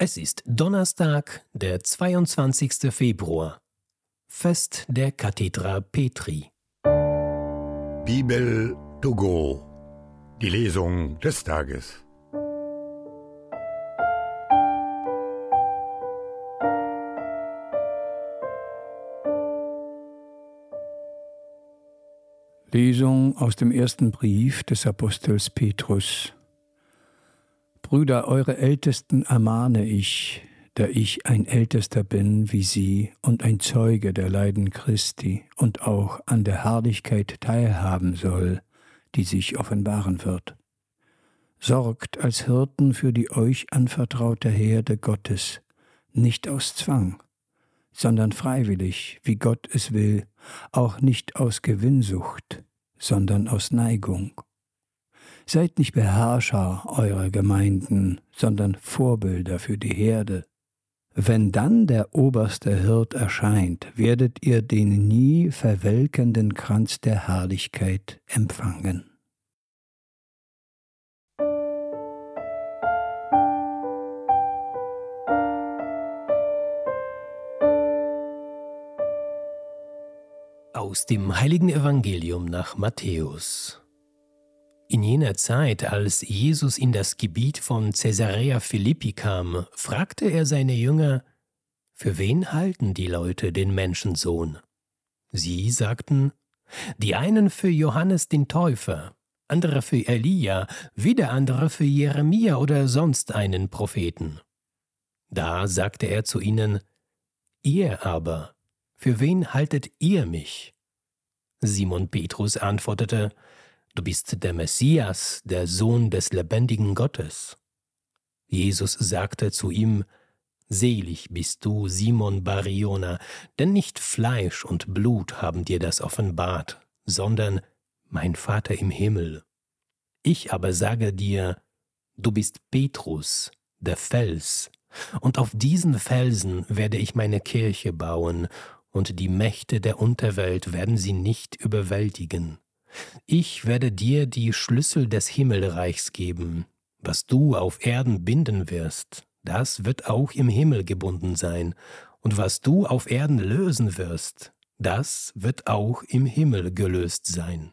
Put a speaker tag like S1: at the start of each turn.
S1: Es ist Donnerstag, der 22. Februar, Fest der Kathedra Petri.
S2: Bibel to go, die Lesung des Tages.
S3: Lesung aus dem ersten Brief des Apostels Petrus. Brüder, eure Ältesten ermahne ich, da ich ein Ältester bin wie sie und ein Zeuge der Leiden Christi und auch an der Herrlichkeit teilhaben soll, die sich offenbaren wird. Sorgt als Hirten für die euch anvertraute Herde Gottes, nicht aus Zwang, sondern freiwillig, wie Gott es will, auch nicht aus Gewinnsucht, sondern aus Neigung. Seid nicht Beherrscher eurer Gemeinden, sondern Vorbilder für die Herde. Wenn dann der oberste Hirt erscheint, werdet ihr den nie verwelkenden Kranz der Herrlichkeit empfangen.
S1: Aus dem heiligen Evangelium nach Matthäus. In jener Zeit, als Jesus in das Gebiet von Caesarea Philippi kam, fragte er seine Jünger, Für wen halten die Leute den Menschensohn? Sie sagten, die einen für Johannes den Täufer, andere für Elia, wieder andere für Jeremia oder sonst einen Propheten. Da sagte er zu ihnen, Ihr aber, für wen haltet ihr mich? Simon Petrus antwortete, Du bist der Messias, der Sohn des lebendigen Gottes. Jesus sagte zu ihm, Selig bist du, Simon Bariona, denn nicht Fleisch und Blut haben dir das offenbart, sondern mein Vater im Himmel. Ich aber sage dir, du bist Petrus, der Fels, und auf diesen Felsen werde ich meine Kirche bauen, und die Mächte der Unterwelt werden sie nicht überwältigen. Ich werde dir die Schlüssel des Himmelreichs geben. Was du auf Erden binden wirst, das wird auch im Himmel gebunden sein, und was du auf Erden lösen wirst, das wird auch im Himmel gelöst sein.